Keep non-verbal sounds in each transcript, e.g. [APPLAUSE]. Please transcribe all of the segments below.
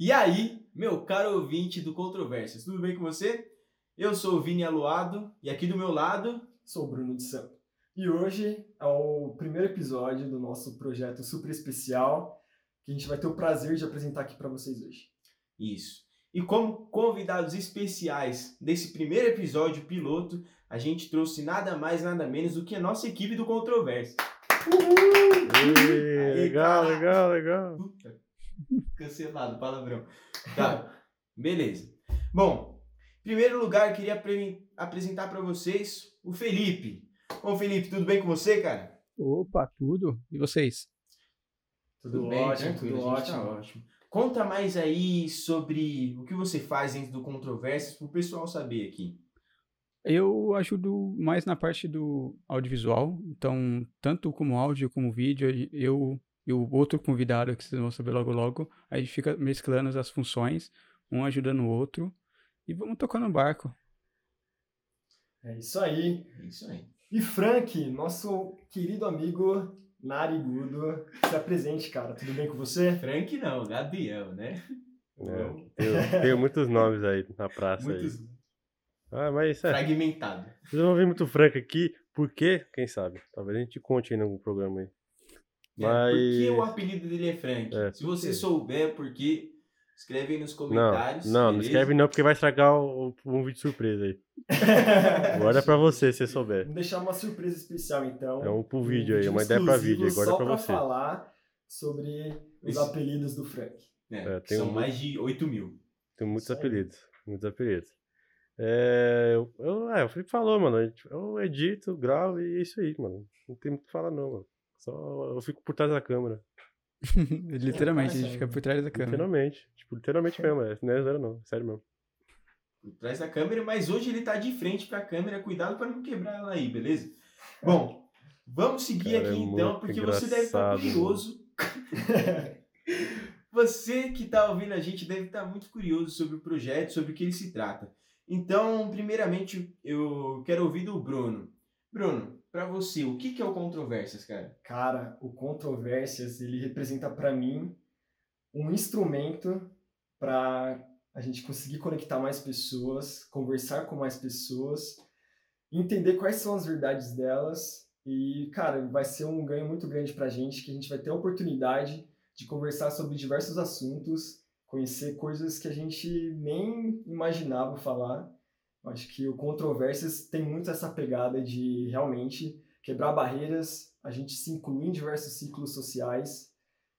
E aí, meu caro ouvinte do Controvérsias, tudo bem com você? Eu sou o Vini Aluado e aqui do meu lado sou o Bruno de Santo. E hoje é o primeiro episódio do nosso projeto super especial que a gente vai ter o prazer de apresentar aqui para vocês hoje. Isso. E como convidados especiais desse primeiro episódio piloto, a gente trouxe nada mais, nada menos do que a nossa equipe do Controvérsia. Uhul! Aí, legal, cara. legal, legal. [LAUGHS] Cancelado, palavrão. Tá, beleza. Bom, em primeiro lugar, queria apresentar para vocês o Felipe. Bom, Felipe, tudo bem com você, cara? Opa, tudo. E vocês? Tudo, tudo bem, ótimo, tranquilo, tudo ótimo. Tá ótimo. Conta mais aí sobre o que você faz dentro do Controvérsias para o pessoal saber aqui. Eu ajudo mais na parte do audiovisual, então, tanto como áudio como vídeo, eu e o outro convidado que vocês vão saber logo logo, a gente fica mesclando as funções, um ajudando o outro, e vamos tocando o barco. É isso aí. É isso aí. E Frank, nosso querido amigo narigudo, se apresente, cara. Tudo bem com você? Frank não, Gabriel, né? É, tenho, tenho, muitos nomes aí na praça. Muitos... Aí. Ah, mas é. Fragmentado. Vocês vão ouvir muito Frank aqui, por quê? Quem sabe? Talvez a gente conte aí em algum programa aí. Mas... Por que o apelido dele é Frank? É, Se você souber por que, escreve aí nos comentários. Não, não, não escreve não, porque vai estragar o, um vídeo surpresa aí. [LAUGHS] Agora é pra você, se souber. Vamos deixar uma surpresa especial, então. É um pro vídeo um aí, uma ideia pra vídeo. Agora é pra você. Só pra falar sobre os Isso. apelidos do Frank. É, é, são um... mais de 8 mil. Tem muitos apelidos, muitos apelidos. É, eu, eu, é, o Felipe falou, mano. Eu edito, gravo e é isso aí, mano. Não tem muito o que falar, não, mano. Só eu fico por trás da câmera. [LAUGHS] literalmente, a gente fica por trás da câmera. Literalmente. Tipo, literalmente mesmo. É, não é zero, não. Sério mesmo. Por trás da câmera, mas hoje ele tá de frente pra câmera. Cuidado pra não quebrar ela aí, beleza? Bom, vamos seguir Cara, aqui é então, porque você deve estar tá curioso. [LAUGHS] você que tá ouvindo a gente deve estar tá muito curioso sobre o projeto, sobre o que ele se trata. Então, primeiramente, eu quero ouvir do Bruno. Bruno, para você, o que, que é o Controvérsias, cara? Cara, o Controvérsias, ele representa para mim um instrumento para a gente conseguir conectar mais pessoas, conversar com mais pessoas, entender quais são as verdades delas e, cara, vai ser um ganho muito grande pra gente, que a gente vai ter a oportunidade de conversar sobre diversos assuntos, conhecer coisas que a gente nem imaginava falar Acho que o Controvérsias tem muito essa pegada de realmente quebrar barreiras, a gente se incluir em diversos ciclos sociais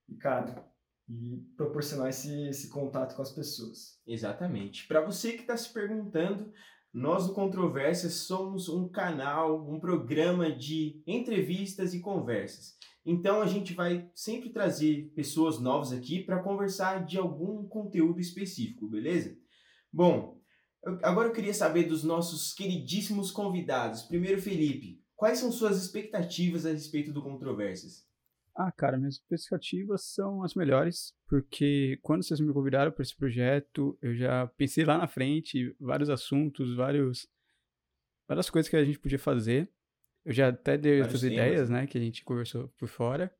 e, cara, e proporcionar esse, esse contato com as pessoas. Exatamente. Para você que está se perguntando, nós do Controvérsias somos um canal, um programa de entrevistas e conversas. Então a gente vai sempre trazer pessoas novas aqui para conversar de algum conteúdo específico, beleza? Bom, Agora eu queria saber dos nossos queridíssimos convidados. Primeiro, Felipe, quais são suas expectativas a respeito do Controvérsias? Ah, cara, minhas expectativas são as melhores, porque quando vocês me convidaram para esse projeto, eu já pensei lá na frente vários assuntos, vários várias coisas que a gente podia fazer. Eu já até dei vários essas temas. ideias, né, que a gente conversou por fora.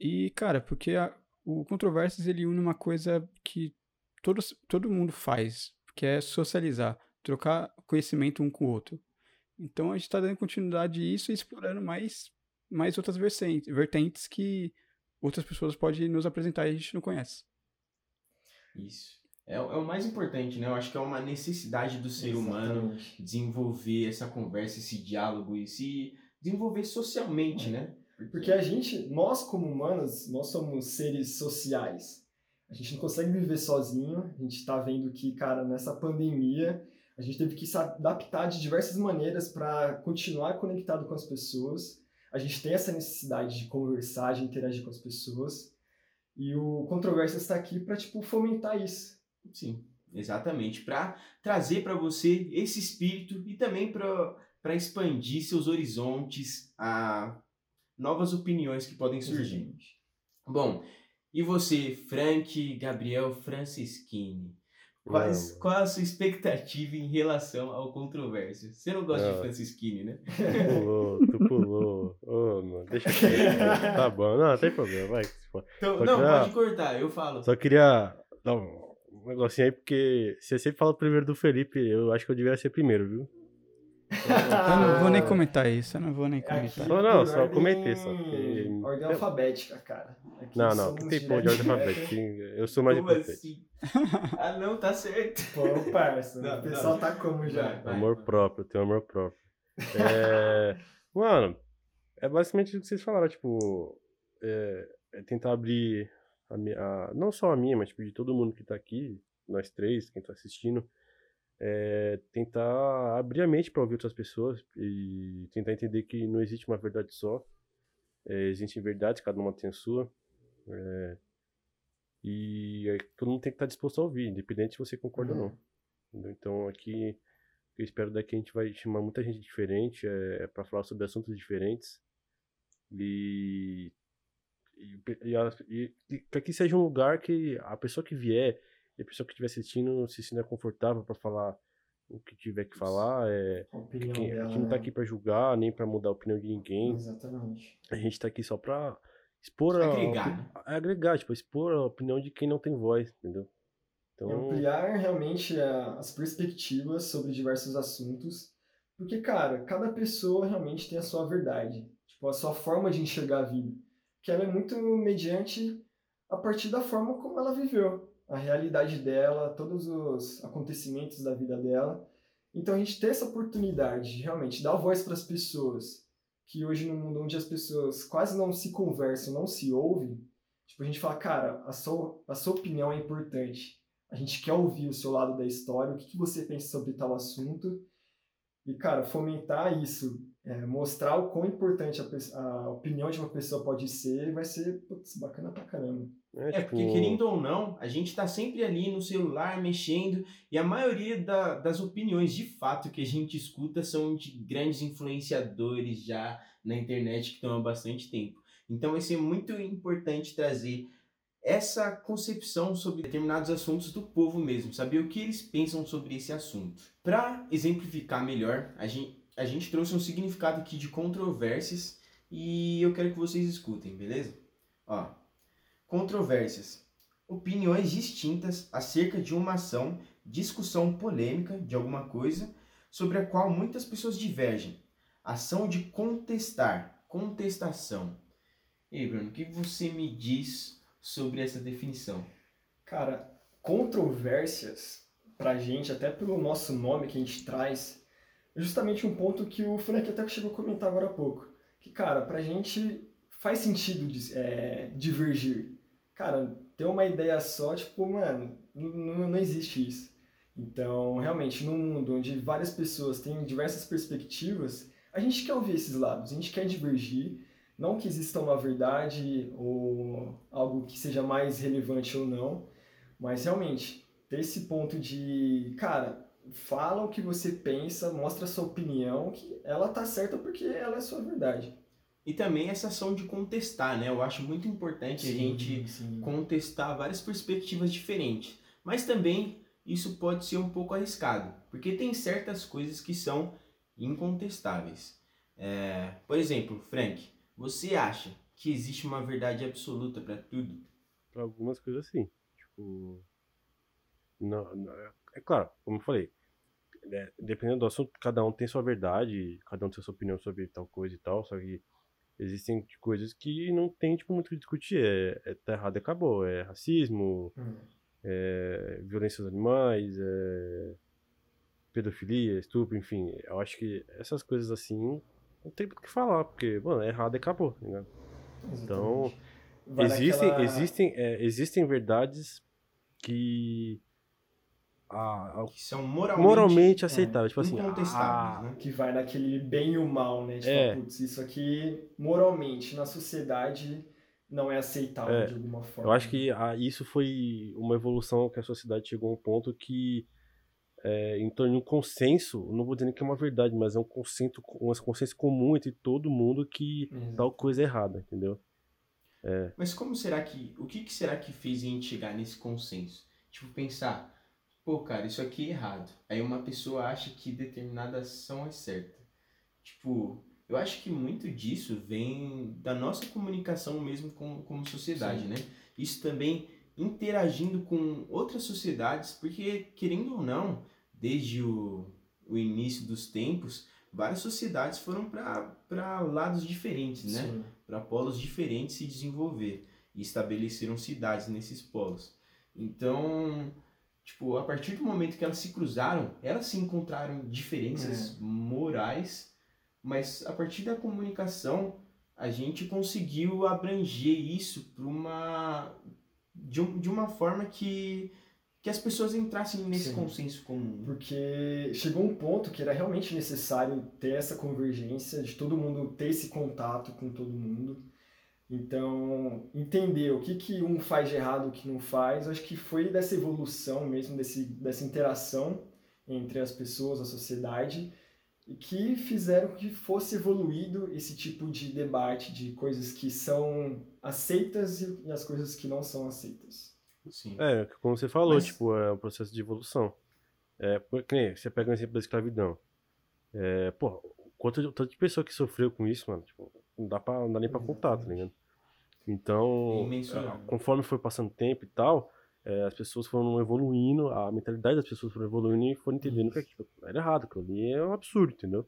E, cara, porque a, o Controvérsias ele une uma coisa que todo, todo mundo faz, que é socializar, trocar conhecimento um com o outro. Então a gente está dando continuidade a isso e explorando mais, mais outras vertentes, vertentes que outras pessoas podem nos apresentar e a gente não conhece. Isso. É, é o mais importante, né? Eu acho que é uma necessidade do ser Exatamente. humano desenvolver essa conversa, esse diálogo e se desenvolver socialmente, né? Porque... Porque a gente, nós como humanos, nós somos seres sociais. A gente não consegue viver sozinho. A gente está vendo que, cara, nessa pandemia, a gente teve que se adaptar de diversas maneiras para continuar conectado com as pessoas. A gente tem essa necessidade de conversar, de interagir com as pessoas. E o Controvérsia está aqui para tipo fomentar isso. Sim, exatamente, para trazer para você esse espírito e também para expandir seus horizontes a novas opiniões que podem surgir. Exatamente. Bom, e você, Frank Gabriel Francischini? Quais, qual a sua expectativa em relação ao controvérsia? Você não gosta não. de Francischini, né? Tu pulou, tu pulou. Ô, oh, mano, deixa eu Tá bom, não, não tem problema, vai. Então, não, queria... pode cortar, eu falo. Só queria dar um um negocinho aí, porque você sempre fala primeiro do Felipe, eu acho que eu deveria ser primeiro, viu? Eu não vou nem comentar isso, eu não vou nem É Aqui, comentar. Só não, só ordem- comentei, só que- Ordem alfabética, cara. Aqui Não, não, que tem de ordem alfabética. Eu sou mais importante. assim? Ah, não, tá certo. Pô, parça, Não, o pessoal não. tá como já? Vai. Amor próprio, eu tenho amor próprio. É, mano, é basicamente o que vocês falaram, tipo, é, é tentar abrir a minha, a- não só a minha, mas tipo, de todo mundo que tá aqui, nós três, quem tá assistindo, é tentar abrir a mente para ouvir outras pessoas e tentar entender que não existe uma verdade só, é, existem verdades, cada uma tem a sua, é, e todo mundo tem que estar disposto a ouvir, independente se você concorda ou não. entendeu? Então aqui eu espero daqui a gente vai chamar muita gente diferente é, para falar sobre assuntos diferentes e e, e, e- e que aqui seja um lugar que a pessoa que vier e a pessoa que estiver assistindo se sinta confortável para falar o que tiver que falar é A opinião quem- a dela, gente não tá né? aqui para julgar nem para mudar a opinião de ninguém Exatamente. a gente tá aqui só pra expor a, Agregar, opi- né? agregar tipo expor a opinião de quem não tem voz entendeu então ampliar realmente a- as perspectivas sobre diversos assuntos. Porque, cara, cada pessoa realmente tem a sua verdade. Tipo, a sua forma de enxergar a vida. Que ela é muito mediante a partir da forma como ela viveu. A realidade dela, todos os acontecimentos da vida dela. Então a gente ter essa oportunidade de realmente dar voz para as pessoas. Que hoje, no mundo onde as pessoas quase não se conversam, não se ouvem, tipo, a gente fala, cara, a sua, a sua opinião é importante. A gente quer ouvir o seu lado da história, o que, que você pensa sobre tal assunto. E, cara, fomentar isso, é, mostrar o quão importante a, a opinião de uma pessoa pode ser, vai ser putz, bacana pra caramba. é, É, tipo, porque querendo ou não, a gente tá sempre ali no celular mexendo e a maioria da- das opiniões de fato que a gente escuta são de grandes influenciadores já na internet que estão há bastante tempo. Então vai ser muito importante trazer essa concepção sobre determinados assuntos do povo mesmo, saber o que eles pensam sobre esse assunto. Para exemplificar melhor, a gente, a gente trouxe um significado aqui de controvérsias e eu quero que vocês escutem, beleza? Ó, controvérsias. Opiniões distintas acerca de uma ação, discussão polêmica de alguma coisa sobre a qual muitas pessoas divergem. Ação de contestar, contestação. E aí, Bruno, o que você me diz sobre essa definição? Cara, controvérsias, pra gente, até pelo nosso nome que a gente traz, justamente um ponto que o Frank até chegou a comentar agora há pouco. Que, cara, pra gente faz sentido é, divergir. Cara, ter uma ideia só, tipo, mano, n- n- não existe isso. Então, realmente, num mundo onde várias pessoas têm diversas perspectivas, a gente quer ouvir esses lados, a gente quer divergir, não que exista uma verdade ou algo que seja mais relevante ou não, mas realmente, ter esse ponto de, cara, fala o que você pensa, mostra a sua opinião, que ela tá certa porque ela é a sua verdade. E também essa ação de contestar, né? Eu acho muito importante a gente sim. contestar várias perspectivas diferentes. Mas também isso pode ser um pouco arriscado, porque tem certas coisas que são incontestáveis. É, por exemplo, Frank, você acha que existe uma verdade absoluta para tudo? pra algumas coisas assim tipo não, não- é claro como eu falei né, dependendo do assunto cada um tem sua verdade cada um tem sua opinião sobre tal coisa e tal só que existem coisas que não tem tipo muito o que discutir é, é tá errado e acabou é racismo Hum. é, violência aos animais, é, pedofilia, estupro, enfim. Eu acho que essas coisas assim não tem o que falar, porque, mano, é errado e acabou, tá ligado? Então. Vai existem, naquela- existem, é, existem verdades que a, a- Que são moralmente, moralmente aceitáveis, tipo assim, incontestáveis, a- né? que vai naquele bem e o mal, né? Tipo, É. putz, isso aqui moralmente na sociedade não é aceitável É. de alguma forma. Eu acho que a- isso foi uma evolução que a sociedade chegou a um ponto que, é, em torno de um consenso, não vou dizer nem que é uma verdade, mas é um consenso, um consenso comum entre todo mundo que Exato. tal coisa é errada, entendeu? Mas como será que. O que, que será que fez a gente chegar nesse consenso? Tipo, pensar, pô, cara, isso aqui é errado. Aí uma pessoa acha que determinada ação é certa. Tipo, eu acho que muito disso vem da nossa comunicação mesmo com, como sociedade, Sim. né? Isso também interagindo com outras sociedades, porque, querendo ou não, desde o, o início dos tempos, várias sociedades foram para lados diferentes, né? Para polos diferentes se desenvolver e estabeleceram cidades nesses polos. Então, tipo, a partir do momento que elas se cruzaram, elas se encontraram diferenças é. morais, mas a partir da comunicação a gente conseguiu abranger isso para uma de, um, de uma forma que que as pessoas entrassem nesse Sim. consenso comum. Porque chegou um ponto que era realmente necessário ter essa convergência, de todo mundo ter esse contato com todo mundo. Então, entender o que, que um faz de errado, o que não faz, acho que foi dessa evolução mesmo, desse, dessa interação entre as pessoas, a sociedade, e que fizeram que fosse evoluído esse tipo de debate de coisas que são aceitas e as coisas que não são aceitas. Sim. É, como você falou, Mas... tipo, é um processo de evolução. É, que nem, você pega o um exemplo da escravidão. É, pô, quanto, tanto de pessoa que sofreu com isso, mano, tipo, não dá, pra, não dá nem pra contar, tá ligado? Então, é, conforme foi passando tempo e tal, é, as pessoas foram evoluindo, a mentalidade das pessoas foram evoluindo e foram entendendo que tipo, era errado, que ali é um absurdo, entendeu?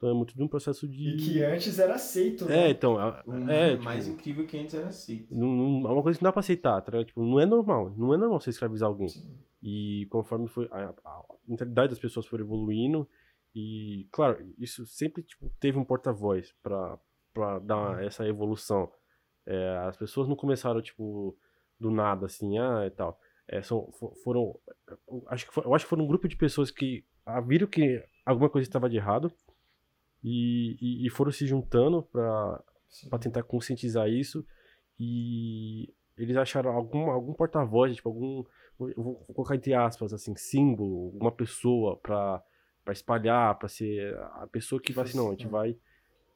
Então é muito de um processo de. E que antes era aceito, né? É, então. É, tipo, mais incrível que antes era aceito. Não, não, é uma coisa que não dá pra aceitar, tá? Tipo, não é normal. Não é normal você escravizar alguém. Sim. E conforme foi. A, a, mentalidade das pessoas foi evoluindo. E, claro, isso sempre tipo, teve um porta-voz pra dar uhum. essa evolução. É, as pessoas não começaram, tipo, do nada, assim, ah, e tal. É, são, foram. Acho que foi, eu acho que foram um grupo de pessoas que viram que alguma coisa estava de errado e, e, e foram se juntando para tentar conscientizar isso e eles acharam algum, algum porta-voz, tipo, algum. Vou colocar entre aspas, assim, símbolo, uma pessoa para espalhar, para ser a pessoa que vai assim, não, a gente vai.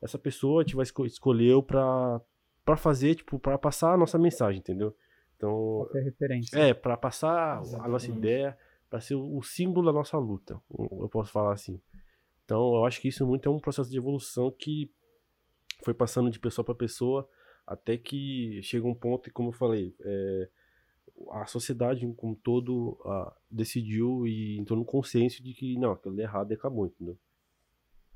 Essa pessoa a gente vai esco escolheu para para fazer, tipo, para passar a nossa mensagem, entendeu? Então, é referência. É, para passar Exatamente. a nossa ideia, para ser o símbolo da nossa luta, eu posso falar assim. Então, eu acho que isso muito é um processo de evolução que foi passando de pessoa para pessoa até que chega um ponto, e como eu falei, é, a sociedade como um todo uh, decidiu e entrou no consenso de que não, aquilo é errado e acabou, entendeu?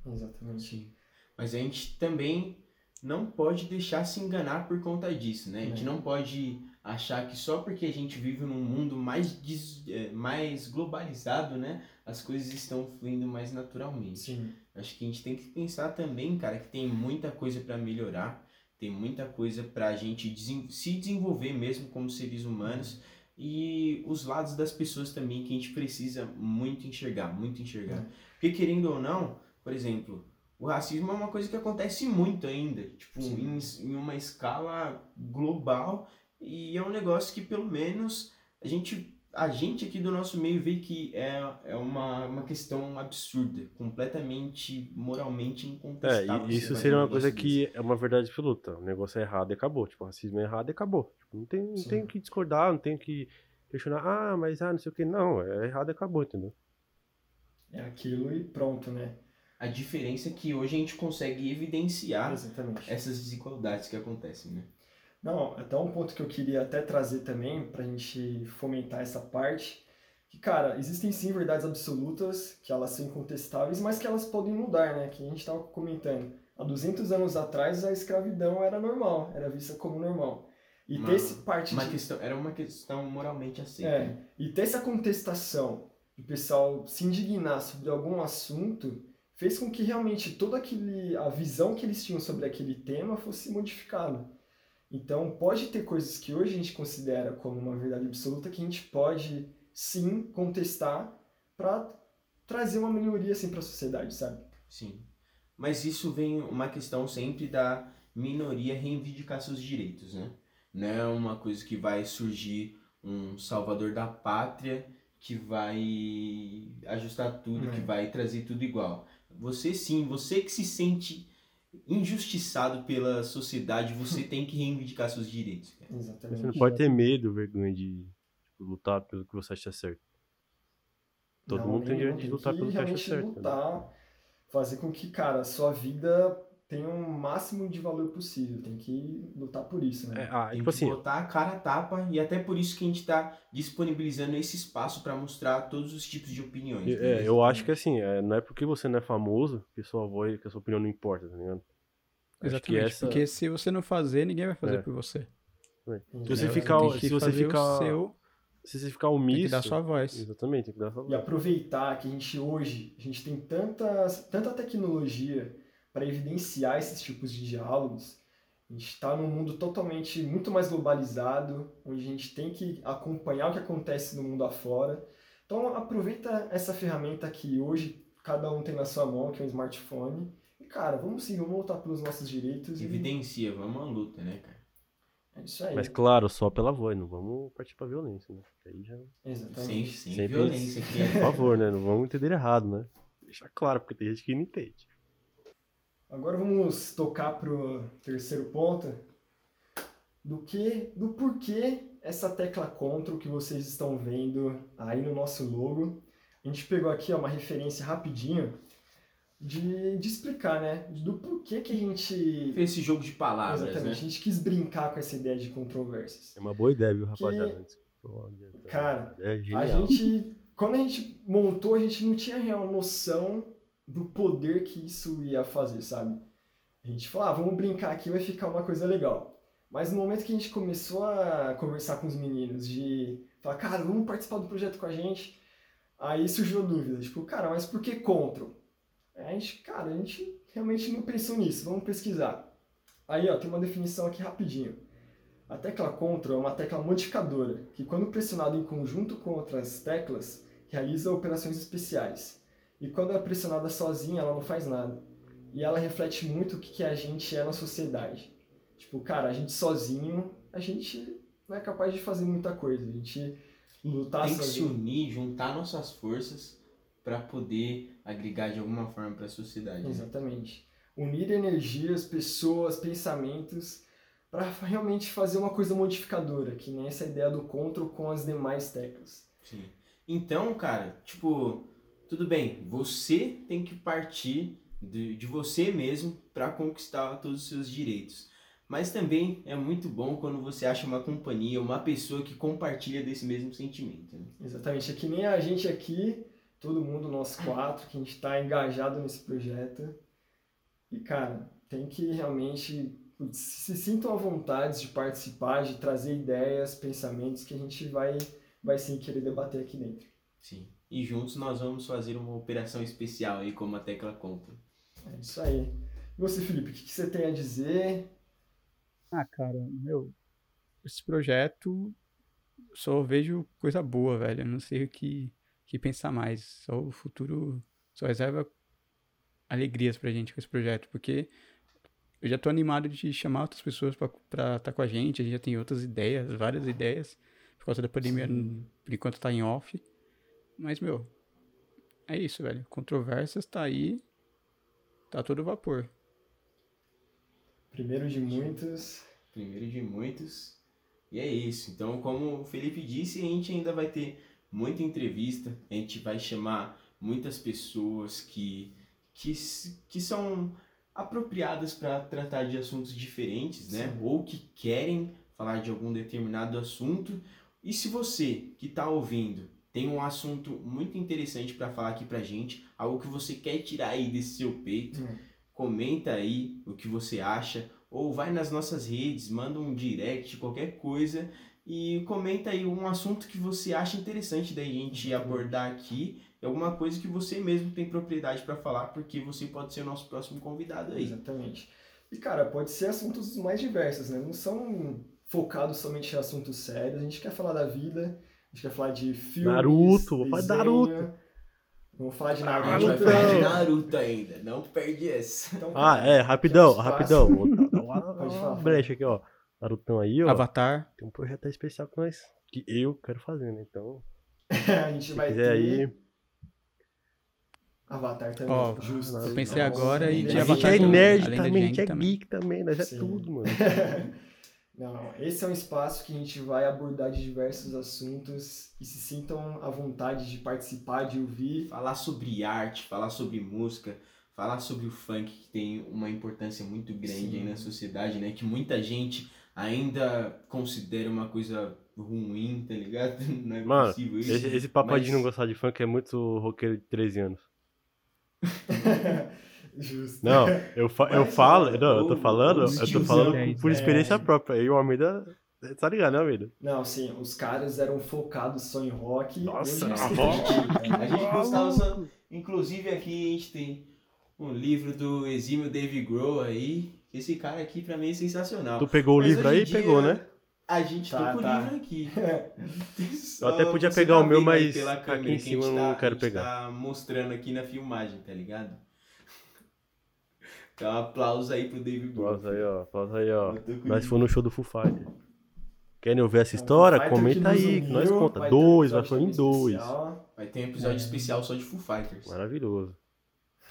Exatamente. Mas a gente também não pode deixar se enganar por conta disso, né? A gente é. não pode achar que só porque a gente vive num mundo mais, des, é, mais globalizado, né, as coisas estão fluindo mais naturalmente. Sim. Acho que a gente tem que pensar também, cara, que tem muita coisa para melhorar, tem muita coisa para a gente se desenvolver mesmo como seres humanos e os lados das pessoas também que a gente precisa muito enxergar, muito enxergar. É. Porque querendo ou não, por exemplo, o racismo é uma coisa que acontece muito ainda, tipo, em, em uma escala global e é um negócio que pelo menos a gente a gente aqui do nosso meio vê que é, é uma, uma questão absurda, completamente moralmente incontestável. É, e isso seria uma coisa que é uma verdade absoluta. O negócio é errado e acabou. Tipo, o racismo é errado e acabou. Tipo, não tem, não tem que discordar, não tem que questionar, ah, mas ah, não sei o que. Não, é errado e acabou, entendeu? É aquilo e pronto, né? A diferença é que hoje a gente consegue evidenciar Exatamente. essas desigualdades que acontecem, né? Não, até um ponto que eu queria até trazer também, pra gente fomentar essa parte, que, cara, existem sim verdades absolutas, que elas são incontestáveis, mas que elas podem mudar, né? Que a gente estava comentando. Há 200 anos atrás, a escravidão era normal, era vista como normal. E uma, ter esse parte uma de... questão, Era uma questão moralmente aceita. É, e ter essa contestação, o pessoal se indignar sobre algum assunto, fez com que realmente toda aquele, a visão que eles tinham sobre aquele tema fosse modificada. Então, pode ter coisas que hoje a gente considera como uma verdade absoluta que a gente pode sim contestar para trazer uma melhoria assim para a sociedade, sabe? Sim. Mas isso vem uma questão sempre da minoria reivindicar seus direitos, né? Não é uma coisa que vai surgir um salvador da pátria que vai ajustar tudo, que vai trazer tudo igual. Você sim, você que se sente injustiçado pela sociedade, você [LAUGHS] tem que reivindicar seus direitos. Cara. Exatamente. Você não pode ter medo, vergonha de tipo, lutar pelo que você acha certo. Todo não, mundo tem direito de lutar pelo que acha certo. Lutar, né? fazer com que, cara, a sua vida tenha um máximo de valor possível. Tem que lutar por isso, né? É, ah, Tem tipo que assim, botar a cara a tapa e até por isso que a gente está disponibilizando esse espaço para mostrar todos os tipos de opiniões. é, beleza? eu acho que assim, é, não é porque você não é famoso que sua voz, que a sua opinião não importa, tá ligado? Exatamente. essa- Porque se você não fazer, ninguém vai fazer É. por você. Se você né? ficar, tem se você ficar, seu, se você ficar tem omisso, que dar sua voz. exatamente, tem que dar sua E voz. aproveitar que a gente hoje, a gente tem tantas, tanta tecnologia para evidenciar esses tipos de diálogos. A gente está num mundo totalmente muito mais globalizado, onde a gente tem que acompanhar o que acontece no mundo afora. Então aproveita essa ferramenta que hoje cada um tem na sua mão, que é um smartphone. E cara, vamos sim, vamos lutar pelos nossos direitos. E Evidencia, vamos à luta, né, cara? é isso aí. Mas claro, só pela voz, não vamos partir pra violência, né? Aí já, Sem, Exatamente. sem Sempre- violência aqui. por favor, né? Não vamos entender errado, né? Deixar claro, porque tem gente que não entende. Agora vamos tocar pro terceiro ponto do que, do porquê essa tecla Ctrl que vocês estão vendo aí no nosso logo. A gente pegou aqui ó, uma referência rapidinho de, de explicar, né, do porquê que a gente Fez esse jogo de palavras, exatamente, a né? gente quis brincar com essa ideia de controvérsias. É uma boa ideia, viu, rapaziada? Olha, Cara, é A gente, quando a gente montou, a gente não tinha real noção do poder que isso ia fazer, sabe? A gente falou, ah, vamos brincar aqui, vai ficar uma coisa legal. Mas no momento que a gente começou a conversar com os meninos, de falar, cara, vamos participar do projeto com a gente, aí surgiu a dúvida, tipo, cara, mas por que Control? A gente, cara, a gente realmente não pensou nisso, vamos pesquisar. Aí, ó, tem uma definição aqui rapidinho. A tecla Ctrl é uma tecla modificadora, que quando pressionada em conjunto com outras teclas, realiza operações especiais. E quando é pressionada sozinha, ela não faz nada. E ela reflete muito o que que a gente é na sociedade. Tipo, cara, a gente sozinho, a gente não é capaz de fazer muita coisa. A gente lutar Tem que se sozinho. unir, juntar nossas forças para poder agregar de alguma forma para a sociedade. né? Exatamente. Unir energias, pessoas, pensamentos para realmente fazer uma coisa modificadora, que nem essa ideia do Ctrl com as demais teclas. Sim. Então, cara, tipo, tudo bem, você tem que partir de, de você mesmo para conquistar todos os seus direitos. Mas também é muito bom quando você acha uma companhia, uma pessoa que compartilha desse mesmo sentimento. Né? Exatamente, é que nem a gente aqui, todo mundo, nós quatro, que a gente está engajado nesse projeto. E, cara, tem que realmente se sintam à vontade de participar, de trazer ideias, pensamentos que a gente vai, vai sim querer debater aqui dentro. Sim. E juntos nós vamos fazer uma operação especial aí, como a tecla conta. É isso aí. E você, Felipe, o que, que você tem a dizer? Ah, cara, meu, esse projeto só vejo coisa boa, velho. Eu não sei o que, que pensar mais. Só o futuro só reserva alegrias pra gente com esse projeto, porque eu já tô animado de chamar outras pessoas pra estar tá com a gente. A gente já tem outras ideias, várias ideias. Por causa da pandemia, Sim. por enquanto tá em off. Mas, meu, é isso, velho. Controvérsias tá aí. Tá todo vapor. Primeiro de muitos. Primeiro de muitos. E é isso. Então, como o Felipe disse, a gente ainda vai ter muita entrevista. A gente vai chamar muitas pessoas que, que, que são apropriadas para tratar de assuntos diferentes, né? Sim. Ou que querem falar de algum determinado assunto. E se você que está ouvindo tem um assunto muito interessante para falar aqui pra gente, algo que você quer tirar aí desse seu peito, Hum. comenta aí o que você acha, ou vai nas nossas redes, manda um direct, qualquer coisa, e comenta aí um assunto que você acha interessante da gente abordar aqui, alguma coisa que você mesmo tem propriedade para falar, porque você pode ser o nosso próximo convidado aí. Exatamente. E, cara, pode ser assuntos mais diversos, né? Não são focados somente em assuntos sérios. A gente quer falar da vida, a gente quer falar de filmes, Naruto, vou falar de. Naruto. Vamos falar de A Naruto. gente vai falar de Naruto ainda, não perde essa. Então, Ah, cara, é, rapidão, rapidão. [LAUGHS] Pode falar. brecha aqui, ó. Narutão aí, ó. Avatar. Tem um projeto aí especial que nós. Que eu quero fazer, né? Então, [LAUGHS] a gente se vai ter aí. Avatar também. Ó, justo. eu pensei Nossa, agora e de A aí- gente Avatar é também, nerd também, a gente é geek também, nós é tudo, mano. [LAUGHS] Não, não. Esse é um espaço que a gente vai abordar de diversos assuntos e se sintam à vontade de participar, de ouvir. Falar sobre arte, falar sobre música, falar sobre o funk que tem uma importância muito grande na sociedade, né? Que muita gente ainda considera uma coisa ruim, tá ligado? [LAUGHS] Não é Mano, possível isso. Esse, esse papo aí de mas- não gostar de funk é muito roqueiro de 13 anos. [LAUGHS] Justo. Não, eu, fa eu falo, não, eu tô o- falando, o eu tô falando é, por experiência é. própria. E o Almeida, tá ligado, né, Almeida? Não, sim, os caras eram focados só em rock. Nossa, hoje eles a tudo, A gente gostava só. Inclusive aqui a gente tem um livro do exímio Dave Grohl aí. Esse cara aqui pra mim é sensacional. Tu pegou o Mas livro hoje aí e dia, pegou, né? A gente Tá, tá com o tá. livro aqui. [LAUGHS] Eu até podia você pegar tá o meu, mas pela aqui em que a cima gente eu não tá- quero a gente pegar. tá mostrando aqui na filmagem, tá ligado? Então, um aplauso aí pro Dave Grohl. Pausa aí, ó. Pausa aí, ó. Nós fomos no show do Foo Fighter. Querem ouvir essa história? Fighter Comenta aí, que nós conta. vai Dois, vai episódio foi em dois. especial. Vai ter um episódio É. especial só de Foo Fighters. Maravilhoso.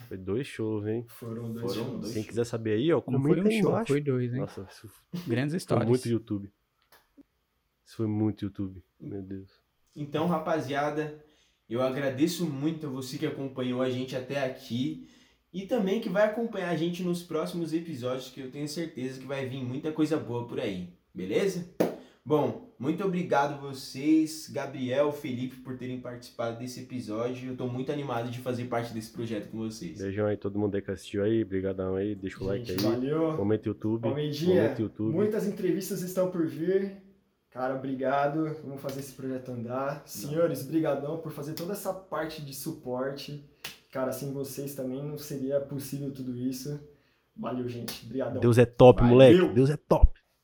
Foi dois shows, hein? Foram dois Foram shows. dois. Quem quiser saber aí, ó, Não foi comenta um show, embaixo. foi dois, hein? Nossa, isso [LAUGHS] Grandes foi histórias. muito YouTube. Isso foi muito YouTube. Meu Deus. Então, rapaziada, eu agradeço muito a você que acompanhou a gente até aqui e também que vai acompanhar a gente nos próximos episódios, que eu tenho certeza que vai vir muita coisa boa por aí, beleza? Bom, muito obrigado vocês, Gabriel, Felipe, por terem participado desse episódio. Eu tô muito animado de fazer parte desse projeto com vocês. Beijão aí todo mundo aí que assistiu aí. Brigadão aí. Deixa o like Gente, aí. valeu. Comenta YouTube. Almeidinha, Comenta YouTube. muitas entrevistas estão por vir. Cara, obrigado. Vamos fazer esse projeto andar. Senhores, brigadão por fazer toda essa parte de suporte. Cara, sem vocês também não seria possível tudo isso. Valeu, gente. Obrigadão. Deus é top, Valeu. moleque. Deus é top.